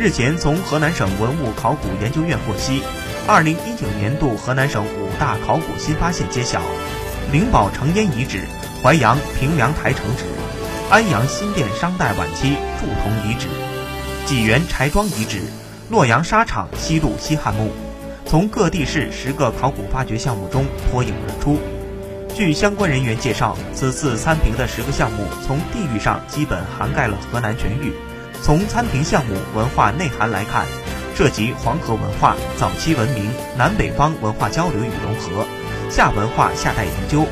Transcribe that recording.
日前，从河南省文物考古研究院获悉，二零一九年度河南省五大考古新发现揭晓：灵宝城烟遗址、淮阳平凉台城址、安阳新店商代晚期铸铜遗址、济源柴庄遗址、洛阳沙场西路西汉墓。从各地市十个考古发掘项目中脱颖而出。据相关人员介绍，此次参评的十个项目从地域上基本涵盖了河南全域。从参评项目文化内涵来看，涉及黄河文化、早期文明、南北方文化交流与融合、夏文化夏代研究、